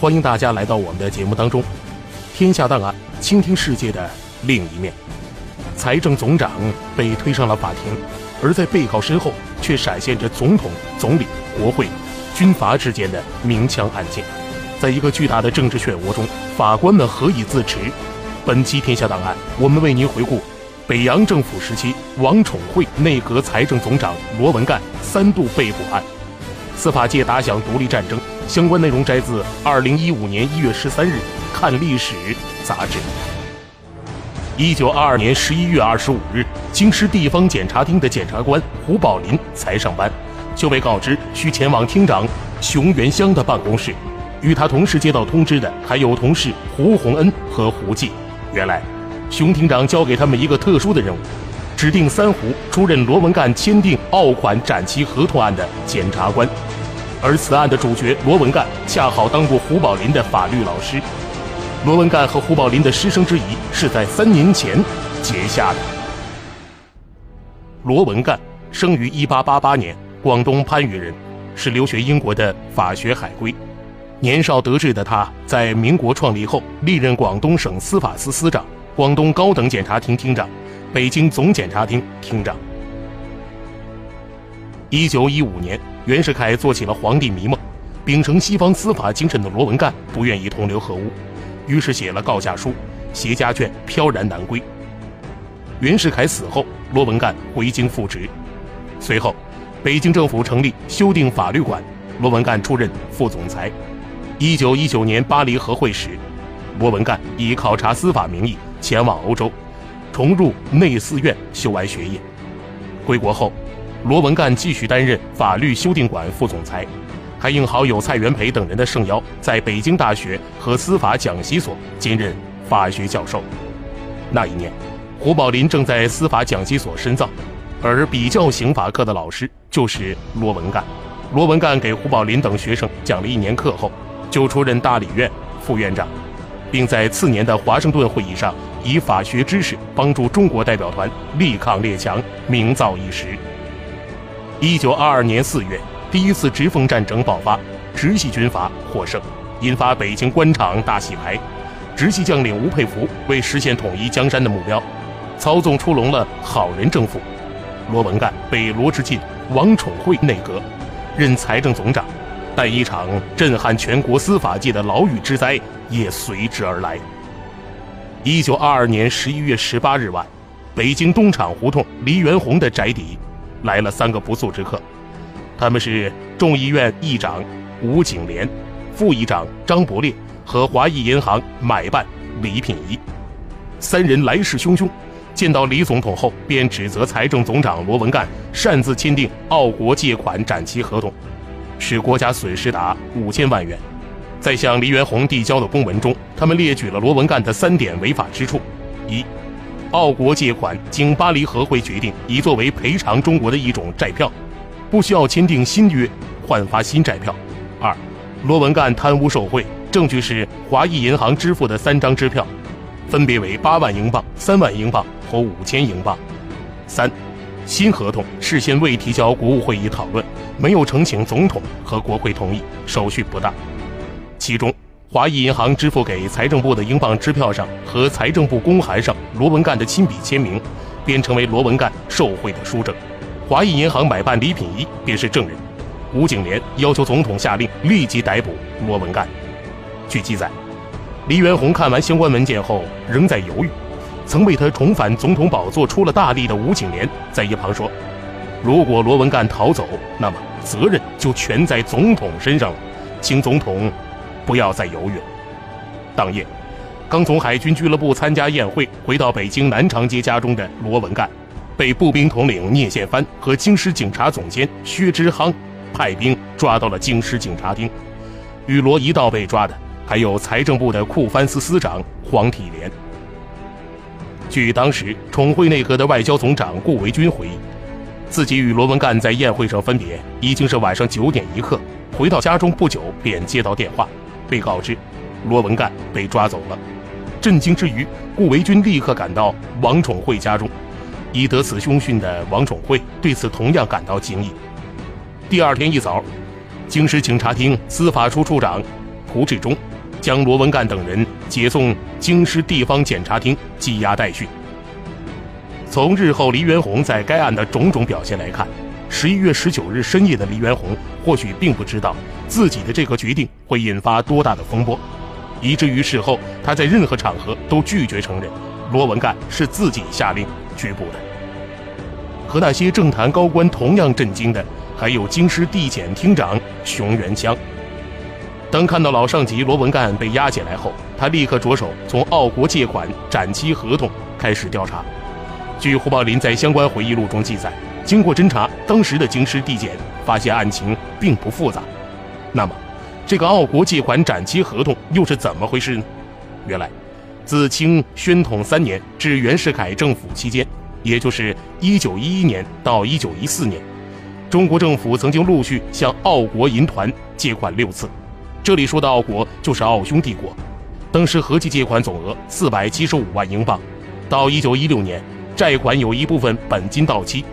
欢迎大家来到我们的节目当中。天下档案，倾听世界的另一面。财政总长被推上了法庭，而在被告身后却闪现着总统、总理、国会、军阀之间的明枪暗箭。在一个巨大的政治漩涡中，法官们何以自持？本期天下档案，我们为您回顾北洋政府时期王宠惠内阁财政总长罗文干三度被捕案。司法界打响独立战争，相关内容摘自二零一五年一月十三日《看历史》杂志。一九二二年十一月二十五日，京师地方检察厅的检察官胡宝林才上班，就被告知需前往厅长熊元香的办公室。与他同时接到通知的还有同事胡洪恩和胡继。原来，熊厅长交给他们一个特殊的任务。指定三胡出任罗文干签订澳款展期合同案的检察官，而此案的主角罗文干恰好当过胡宝林的法律老师。罗文干和胡宝林的师生之谊是在三年前结下的。罗文干生于1888年，广东番禺人，是留学英国的法学海归。年少得志的他，在民国创立后历任广东省司法司司长、广东高等检察厅厅长。北京总检察厅厅长。一九一五年，袁世凯做起了皇帝迷梦，秉承西方司法精神的罗文干不愿意同流合污，于是写了告假书，携家眷飘然南归。袁世凯死后，罗文干回京复职。随后，北京政府成立修订法律馆，罗文干出任副总裁。一九一九年巴黎和会时，罗文干以考察司法名义前往欧洲。重入内司院修完学业，归国后，罗文干继续担任法律修订馆副总裁，还应好友蔡元培等人的盛邀，在北京大学和司法讲习所兼任法学教授。那一年，胡宝林正在司法讲习所深造，而比较刑法课的老师就是罗文干。罗文干给胡宝林等学生讲了一年课后，就出任大理院副院长，并在次年的华盛顿会议上。以法学知识帮助中国代表团力抗列强，名噪一时。一九二二年四月，第一次直奉战争爆发，直系军阀获胜，引发北京官场大洗牌。直系将领吴佩孚为实现统一江山的目标，操纵出笼了好人政府。罗文干被罗志进、王宠惠内阁，任财政总长，但一场震撼全国司法界的牢狱之灾也随之而来。一九二二年十一月十八日晚，北京东厂胡同黎元洪的宅邸，来了三个不速之客。他们是众议院议长吴景莲、副议长张伯烈和华裔银行买办李品仪。三人来势汹汹，见到李总统后，便指责财政总长罗文干擅自签订澳国借款展期合同，使国家损失达五千万元。在向黎元洪递交的公文中，他们列举了罗文干的三点违法之处：一、澳国借款经巴黎和会决定，已作为赔偿中国的一种债票，不需要签订新约换发新债票；二、罗文干贪污受贿，证据是华裔银行支付的三张支票，分别为八万英镑、三万英镑和五千英镑；三、新合同事先未提交国务会议讨论，没有呈请总统和国会同意，手续不大。其中，华裔银行支付给财政部的英镑支票上和财政部公函上罗文干的亲笔签名，便成为罗文干受贿的书证。华裔银行买办李品仪便是证人。吴景莲要求总统下令立即逮捕罗文干。据记载，黎元洪看完相关文件后仍在犹豫。曾为他重返总统宝座出了大力的吴景莲在一旁说：“如果罗文干逃走，那么责任就全在总统身上了，请总统。”不要再犹豫了。当夜，刚从海军俱乐部参加宴会回到北京南长街家中的罗文干，被步兵统领聂宪藩和京师警察总监薛之夯派兵抓到了京师警察厅。与罗一道被抓的还有财政部的库藩司司长黄体廉。据当时宠惠内阁的外交总长顾维钧回忆，自己与罗文干在宴会上分别，已经是晚上九点一刻。回到家中不久，便接到电话，被告知罗文干被抓走了。震惊之余，顾维钧立刻赶到王宠惠家中。已得此凶讯的王宠惠对此同样感到惊异。第二天一早，京师警察厅司法处处长胡志忠将罗文干等人解送京师地方检察厅羁押待讯。从日后黎元洪在该案的种种表现来看，十一月十九日深夜的黎元洪或许并不知道自己的这个决定会引发多大的风波，以至于事后他在任何场合都拒绝承认罗文干是自己下令拘捕的。和那些政坛高官同样震惊的，还有京师地检厅长熊元香。当看到老上级罗文干被押解来后，他立刻着手从澳国借款展期合同开始调查。据胡宝林在相关回忆录中记载，经过侦查，当时的京师地检发现案情并不复杂。那么，这个澳国借款展期合同又是怎么回事呢？原来，自清宣统三年至袁世凯政府期间。也就是一九一一年到一九一四年，中国政府曾经陆续向澳国银团借款六次。这里说的澳国就是奥匈帝国，当时合计借款总额四百七十五万英镑。到一九一六年，债款有一部分本金到期，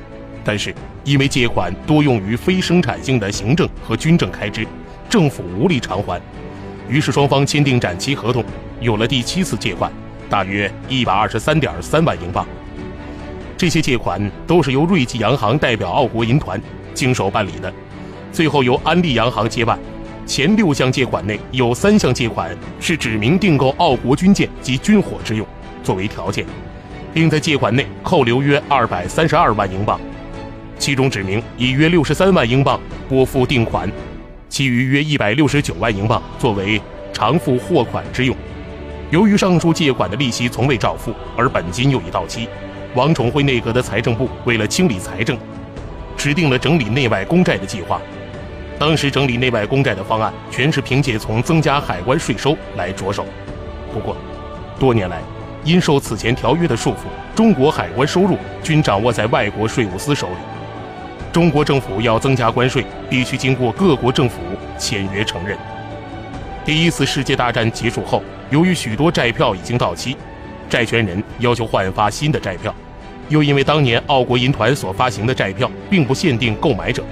但是因为借款多用于非生产性的行政和军政开支，政府无力偿还，于是双方签订展期合同，有了第七次借款，大约一百二十三点三万英镑。这些借款都是由瑞吉洋行代表澳国银团经手办理的，最后由安利洋行接办。前六项借款内有三项借款是指明订购澳国军舰及军火之用作为条件，并在借款内扣留约二百三十二万英镑，其中指明以约六十三万英镑拨付定款，其余约一百六十九万英镑作为偿付货款之用。由于上述借款的利息从未照付，而本金又已到期。王宠惠内阁的财政部为了清理财政，制定了整理内外公债的计划。当时整理内外公债的方案全是凭借从增加海关税收来着手。不过，多年来因受此前条约的束缚，中国海关收入均掌握在外国税务司手里。中国政府要增加关税，必须经过各国政府签约承认。第一次世界大战结束后，由于许多债票已经到期，债权人要求换发新的债票。又因为当年澳国银团所发行的债票并不限定购买者，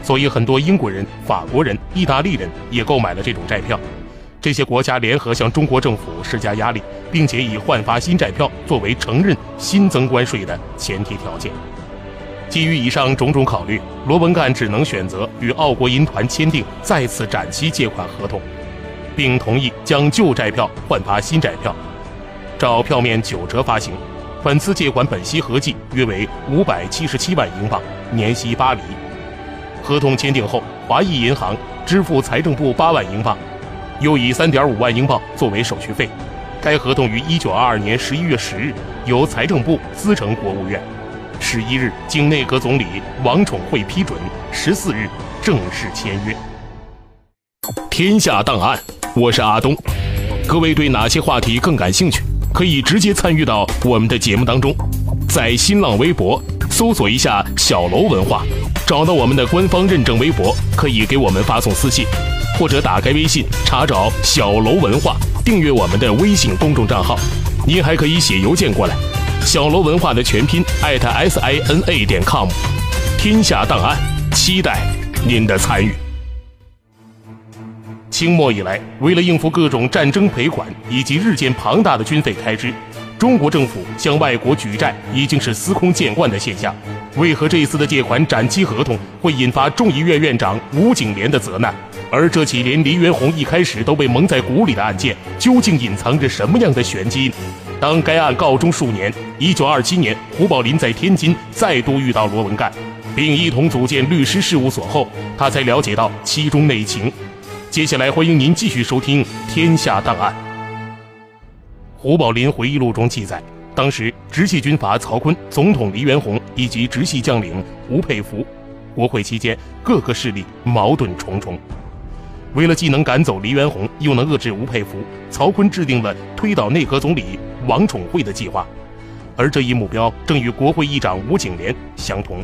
所以很多英国人、法国人、意大利人也购买了这种债票。这些国家联合向中国政府施加压力，并且以换发新债票作为承认新增关税的前提条件。基于以上种种考虑，罗文干只能选择与澳国银团签订再次展期借款合同，并同意将旧债票换发新债票，照票面九折发行。本次借款本息合计约为五百七十七万英镑，年息八厘。合同签订后，华裔银行支付财政部八万英镑，又以三点五万英镑作为手续费。该合同于一九二二年十一月十日由财政部资成国务院，十一日经内阁总理王宠惠批准，十四日正式签约。天下档案，我是阿东。各位对哪些话题更感兴趣？可以直接参与到我们的节目当中，在新浪微博搜索一下“小楼文化”，找到我们的官方认证微博，可以给我们发送私信，或者打开微信查找“小楼文化”，订阅我们的微信公众账号。您还可以写邮件过来，“小楼文化”的全拼艾特 s i n a 点 com。天下档案，期待您的参与。清末以来，为了应付各种战争赔款以及日渐庞大的军费开支，中国政府向外国举债已经是司空见惯的现象。为何这一次的借款展期合同会引发众议院院长吴景莲的责难？而这起连黎元洪一开始都被蒙在鼓里的案件，究竟隐藏着什么样的玄机？当该案告终数年，一九二七年，胡宝林在天津再度遇到罗文干，并一同组建律师事务所后，他才了解到其中内情。接下来，欢迎您继续收听《天下档案》。胡宝林回忆录中记载，当时直系军阀曹锟、总统黎元洪以及直系将领吴佩孚，国会期间各个势力矛盾重重。为了既能赶走黎元洪，又能遏制吴佩孚，曹锟制定了推倒内阁总理王宠惠的计划，而这一目标正与国会议长吴景莲相同。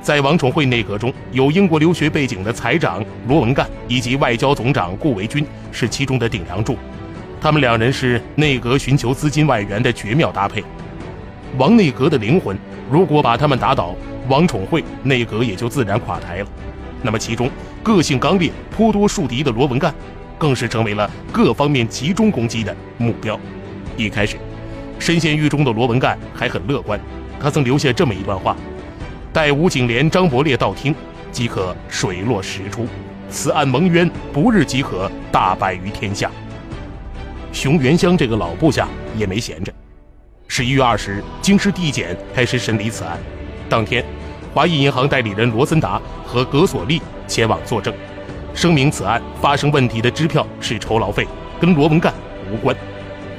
在王宠惠内阁中，有英国留学背景的财长罗文干以及外交总长顾维钧是其中的顶梁柱，他们两人是内阁寻求资金外援的绝妙搭配。王内阁的灵魂，如果把他们打倒，王宠惠内阁也就自然垮台了。那么，其中个性刚烈、颇多树敌的罗文干，更是成为了各方面集中攻击的目标。一开始，身陷狱中的罗文干还很乐观，他曾留下这么一段话：“待吴景莲、张伯烈到庭，即可水落石出；此案蒙冤，不日即可大白于天下。”熊元香这个老部下也没闲着。十一月二十日，京师地检开始审理此案。当天。华裔银行代理人罗森达和葛索利前往作证，声明此案发生问题的支票是酬劳费，跟罗文干无关。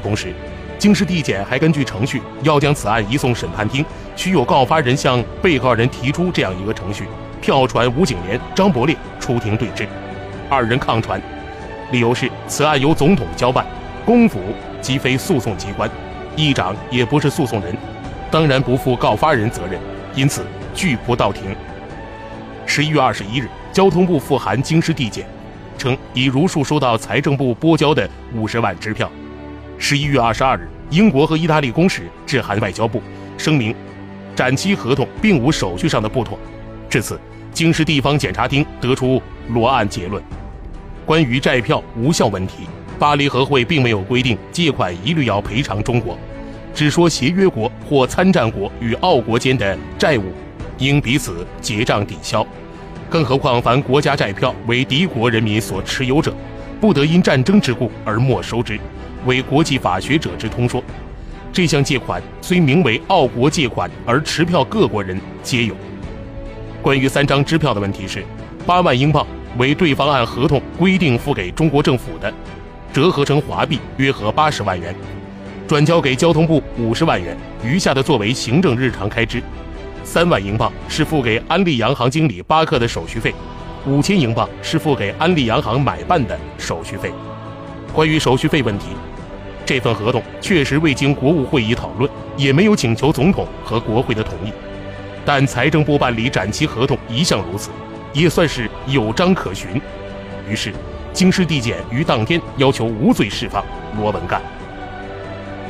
同时，京师地检还根据程序要将此案移送审判厅，需有告发人向被告人提出这样一个程序：票传吴景莲、张伯烈出庭对质。二人抗传，理由是此案由总统交办，公府即非诉讼机关，议长也不是诉讼人，当然不负告发人责任，因此。拒不到庭。十一月二十一日，交通部复函京师地检，称已如数收到财政部拨交的五十万支票。十一月二十二日，英国和意大利公使致函外交部，声明展期合同并无手续上的不妥。至此，京师地方检察厅得出罗案结论：关于债票无效问题，巴黎和会并没有规定借款一律要赔偿中国，只说协约国或参战国与澳国间的债务。应彼此结账抵消，更何况凡国家债票为敌国人民所持有者，不得因战争之故而没收之，为国际法学者之通说。这项借款虽名为澳国借款，而持票各国人皆有。关于三张支票的问题是，八万英镑为对方按合同规定付给中国政府的，折合成华币约合八十万元，转交给交通部五十万元，余下的作为行政日常开支。三万英镑是付给安利洋行经理巴克的手续费，五千英镑是付给安利洋行买办的手续费。关于手续费问题，这份合同确实未经国务会议讨论，也没有请求总统和国会的同意。但财政部办理展期合同一向如此，也算是有章可循。于是，京师地检于当天要求无罪释放罗文干。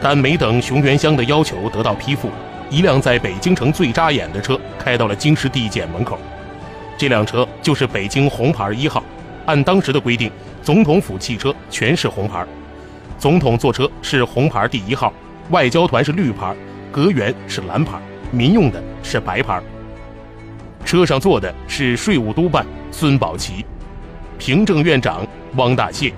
但没等熊元香的要求得到批复。一辆在北京城最扎眼的车开到了京师地检门口，这辆车就是北京红牌一号。按当时的规定，总统府汽车全是红牌，总统坐车是红牌第一号，外交团是绿牌，阁员是蓝牌，民用的是白牌。车上坐的是税务督办孙宝奇，平政院长汪大燮。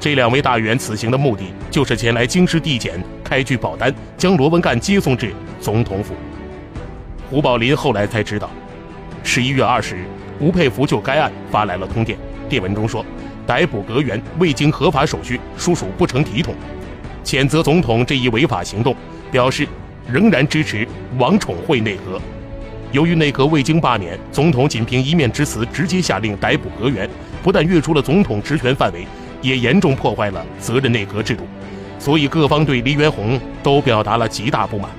这两位大员此行的目的，就是前来京师地检开具保单，将罗文干接送至。总统府，胡宝林后来才知道，十一月二十日，吴佩孚就该案发来了通电，电文中说，逮捕阁员未经合法手续，属属不成体统，谴责总统这一违法行动，表示仍然支持王宠惠内阁。由于内阁未经罢免，总统仅凭一面之词直接下令逮捕阁员，不但越出了总统职权范围，也严重破坏了责任内阁制度，所以各方对黎元洪都表达了极大不满。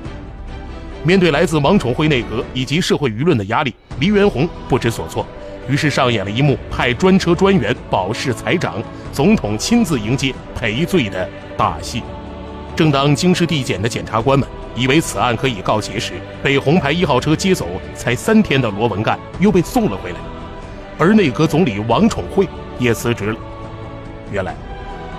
面对来自王宠惠内阁以及社会舆论的压力，黎元洪不知所措，于是上演了一幕派专车专员保释财长，总统亲自迎接赔罪的大戏。正当京师地检的检察官们以为此案可以告结时，被红牌一号车接走才三天的罗文干又被送了回来，而内阁总理王宠惠也辞职了。原来。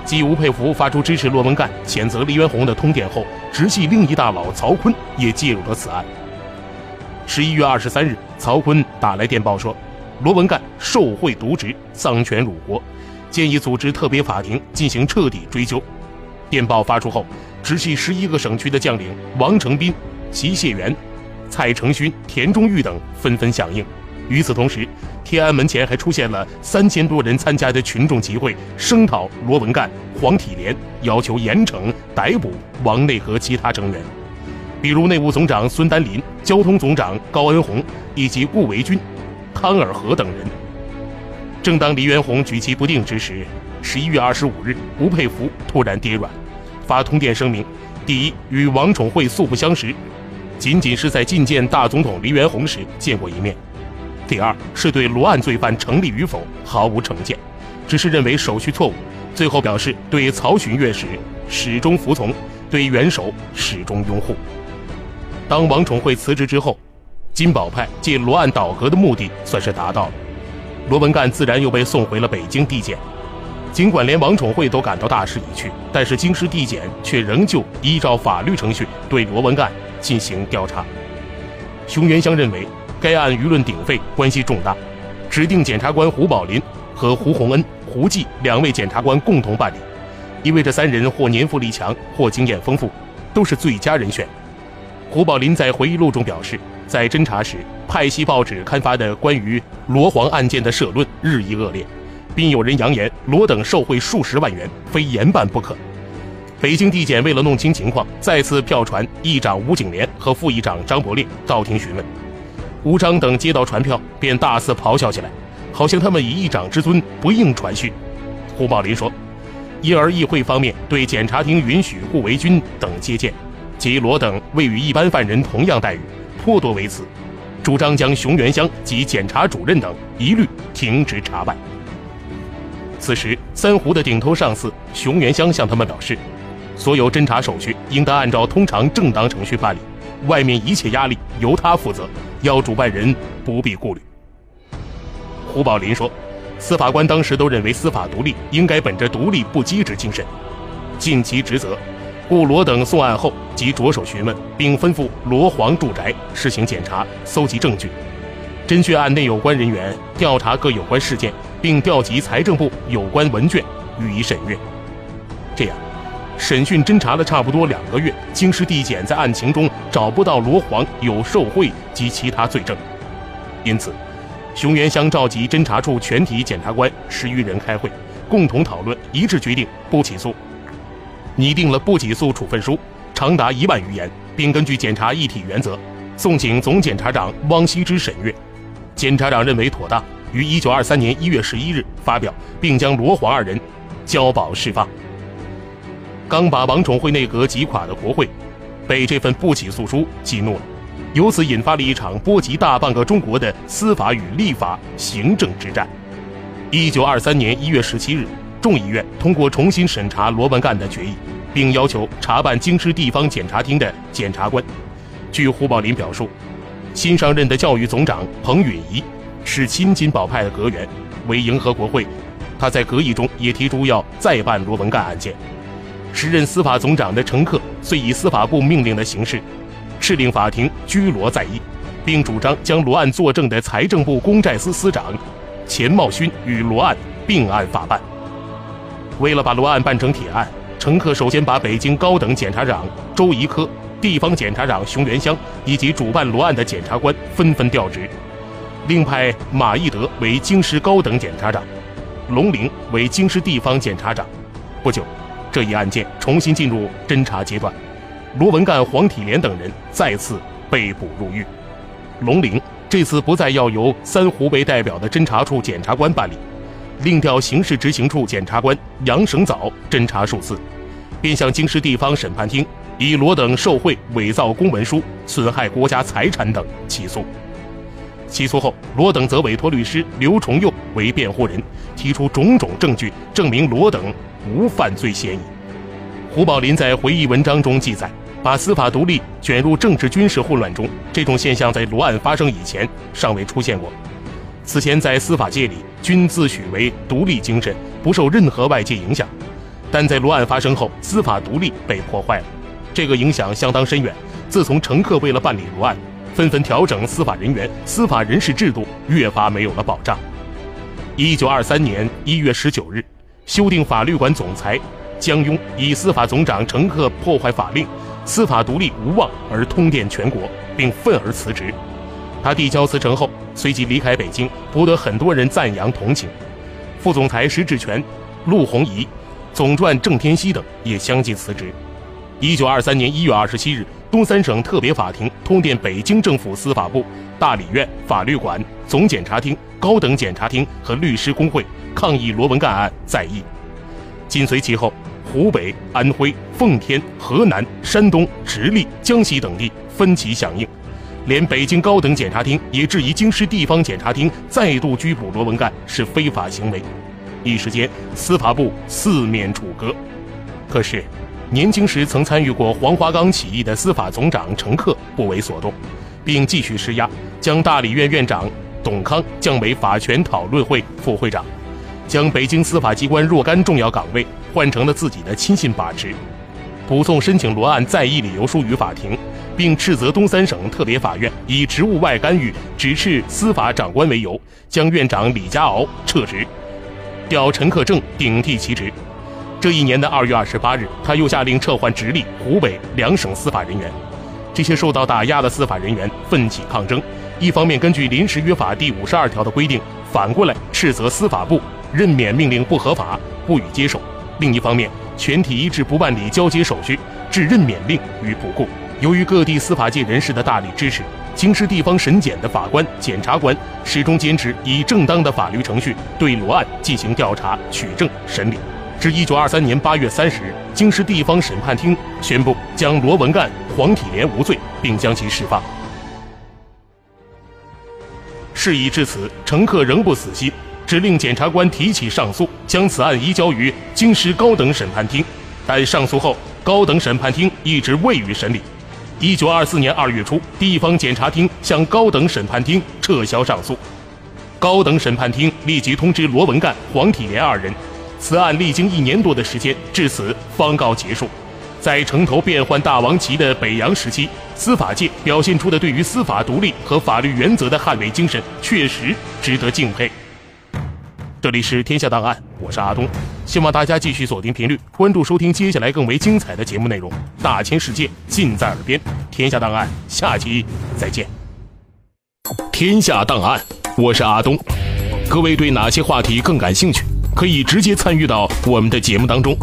继吴佩孚发出支持罗文干、谴责黎元洪的通电后，直系另一大佬曹锟也介入了此案。十一月二十三日，曹锟打来电报说，罗文干受贿渎职、丧权辱国，建议组织特别法庭进行彻底追究。电报发出后，直系十一个省区的将领王承斌、齐燮元、蔡成勋、田中玉等纷纷响应。与此同时，天安门前还出现了三千多人参加的群众集会，声讨罗文干、黄体廉，要求严惩逮捕王内和其他成员，比如内务总长孙丹林、交通总长高恩洪以及顾维钧、康尔和等人。正当黎元洪举棋不定之时，十一月二十五日，吴佩孚突然跌软，发通电声明：第一，与王宠惠素不相识，仅仅是在觐见大总统黎元洪时见过一面；第二，是对罗案罪犯成立与否毫无成见，只是认为手续错误。最后表示对曹巡阅使始终服从，对元首始终拥护。当王宠惠辞职之后，金宝派借罗案倒戈的目的算是达到了。罗文干自然又被送回了北京地检。尽管连王宠惠都感到大势已去，但是京师地检却仍旧依照法律程序对罗文干进行调查。熊元香认为该案舆论鼎沸，关系重大，指定检察官胡宝林和胡洪恩、胡继两位检察官共同办理，因为这三人或年富力强，或经验丰富，都是最佳人选。胡宝林在回忆录中表示。在侦查时，派系报纸刊发的关于罗黄案件的社论日益恶劣，并有人扬言罗等受贿数十万元，非严办不可。北京地检为了弄清情况，再次票传议长吴景莲和副议长张伯烈到庭询问。吴张等接到传票，便大肆咆哮起来，好像他们以议长之尊不应传讯。胡宝林说：“因而议会方面对检察厅允许顾维钧等接见，及罗等未与一般犯人同样待遇。”颇多为此，主张将熊元香及检察主任等一律停职查办。此时，三湖的顶头上司熊元香向他们表示，所有侦查手续应当按照通常正当程序办理，外面一切压力由他负责，要主办人不必顾虑。胡宝林说，司法官当时都认为司法独立应该本着独立不羁之精神，尽其职责。故罗等送案后，即着手询问，并吩咐罗黄住宅实行检查，搜集证据，侦讯案内有关人员，调查各有关事件，并调集财政部有关文卷予以审阅。这样，审讯侦查了差不多两个月，京师地检在案情中找不到罗黄有受贿及其他罪证，因此，熊元香召集侦查处全体检察官十余人开会，共同讨论，一致决定不起诉。拟定了不起诉处分书，长达一万余言，并根据检察一体原则，送请总检察长汪希之审阅。检察长认为妥当，于一九二三年一月十一日发表，并将罗黄二人交保释放。刚把王宠惠内阁击垮的国会，被这份不起诉书激怒了，由此引发了一场波及大半个中国的司法与立法行政之战。一九二三年一月十七日。众议院通过重新审查罗文干的决议，并要求查办京师地方检察厅的检察官。据胡宝林表述，新上任的教育总长彭允仪是亲金宝派的阁员，为迎合国会，他在阁议中也提出要再办罗文干案件。时任司法总长的陈克遂以司法部命令的形式，敕令法庭拘罗在役，并主张将罗案作证的财政部公债司司长钱茂勋与罗案并案法办。为了把罗案办成铁案，陈克首先把北京高等检察长周宜科、地方检察长熊元香以及主办罗案的检察官纷纷调职，另派马义德为京师高等检察长，龙陵为京师地方检察长。不久，这一案件重新进入侦查阶段，罗文干、黄体莲等人再次被捕入狱。龙陵这次不再要由三湖为代表的侦查处检察官办理。另调刑事执行处检察官杨省藻侦查数次，并向京师地方审判厅以罗等受贿、伪造公文书、损害国家财产等起诉。起诉后，罗等则委托律师刘崇佑为辩护人，提出种种证据，证明罗等无犯罪嫌疑。胡宝林在回忆文章中记载，把司法独立卷入政治军事混乱中，这种现象在罗案发生以前尚未出现过。此前在司法界里，均自诩为独立精神，不受任何外界影响。但在罗案发生后，司法独立被破坏了，这个影响相当深远。自从乘客为了办理罗案，纷纷调整司法人员、司法人事制度，越发没有了保障。一九二三年一月十九日，修订法律馆总裁江庸以司法总长乘客破坏法令，司法独立无望而通电全国，并愤而辞职。他递交辞呈后，随即离开北京，博得很多人赞扬同情。副总裁石志全、陆鸿仪、总传郑天锡等也相继辞职。一九二三年一月二十七日，东三省特别法庭通电北京政府司法部、大理院、法律馆、总检察厅、高等检察厅和律师工会抗议罗文干案再议。紧随其后，湖北、安徽、奉天、河南、山东、直隶、江西等地分歧响应，连北京高等检察厅也质疑京师地方检察厅再度拘捕罗文干是非法行为。一时间，司法部四面楚歌。可是，年轻时曾参与过黄花岗起义的司法总长陈克不为所动，并继续施压，将大理院院长董康降为法权讨论会副会长，将北京司法机关若干重要岗位换成了自己的亲信把持。补送申请罗案再议理由书于法庭，并斥责东三省特别法院以职务外干预、指斥司法长官为由，将院长李家敖撤职，调陈克正顶替其职。这一年的二月二十八日，他又下令撤换直隶、湖北两省司法人员。这些受到打压的司法人员奋起抗争，一方面根据临时约法第五十二条的规定，反过来斥责司法部任免命令不合法，不予接受；另一方面，全体一致不办理交接手续，置任免令于不顾。由于各地司法界人士的大力支持，京师地方审检的法官、检察官始终坚持以正当的法律程序对罗案进行调查、取证、审理。至一九二三年八月三十日，京师地方审判厅宣布将罗文干、黄体莲无罪，并将其释放。事已至此，乘客仍不死心，指令检察官提起上诉，将此案移交于京师高等审判厅。但上诉后，高等审判厅一直未予审理。一九二四年二月初，地方检察厅向高等审判厅撤销上诉，高等审判厅立即通知罗文干、黄体莲二人。此案历经一年多的时间，至此方告结束。在城头变换大王旗的北洋时期，司法界表现出的对于司法独立和法律原则的捍卫精神，确实值得敬佩。这里是天下档案，我是阿东，希望大家继续锁定频率，关注收听接下来更为精彩的节目内容。大千世界尽在耳边，天下档案，下期再见。天下档案，我是阿东。各位对哪些话题更感兴趣？可以直接参与到我们的节目当中，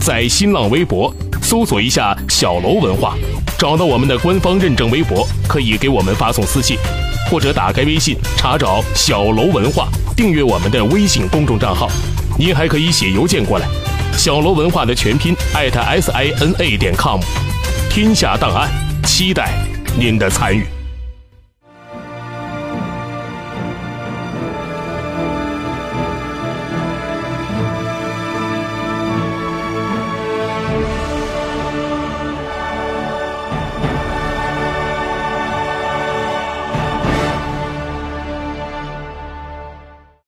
在新浪微博搜索一下“小楼文化”，找到我们的官方认证微博，可以给我们发送私信，或者打开微信查找“小楼文化”，订阅我们的微信公众账号。您还可以写邮件过来，“小楼文化”的全拼艾特 s i n a 点 com。天下档案，期待您的参与。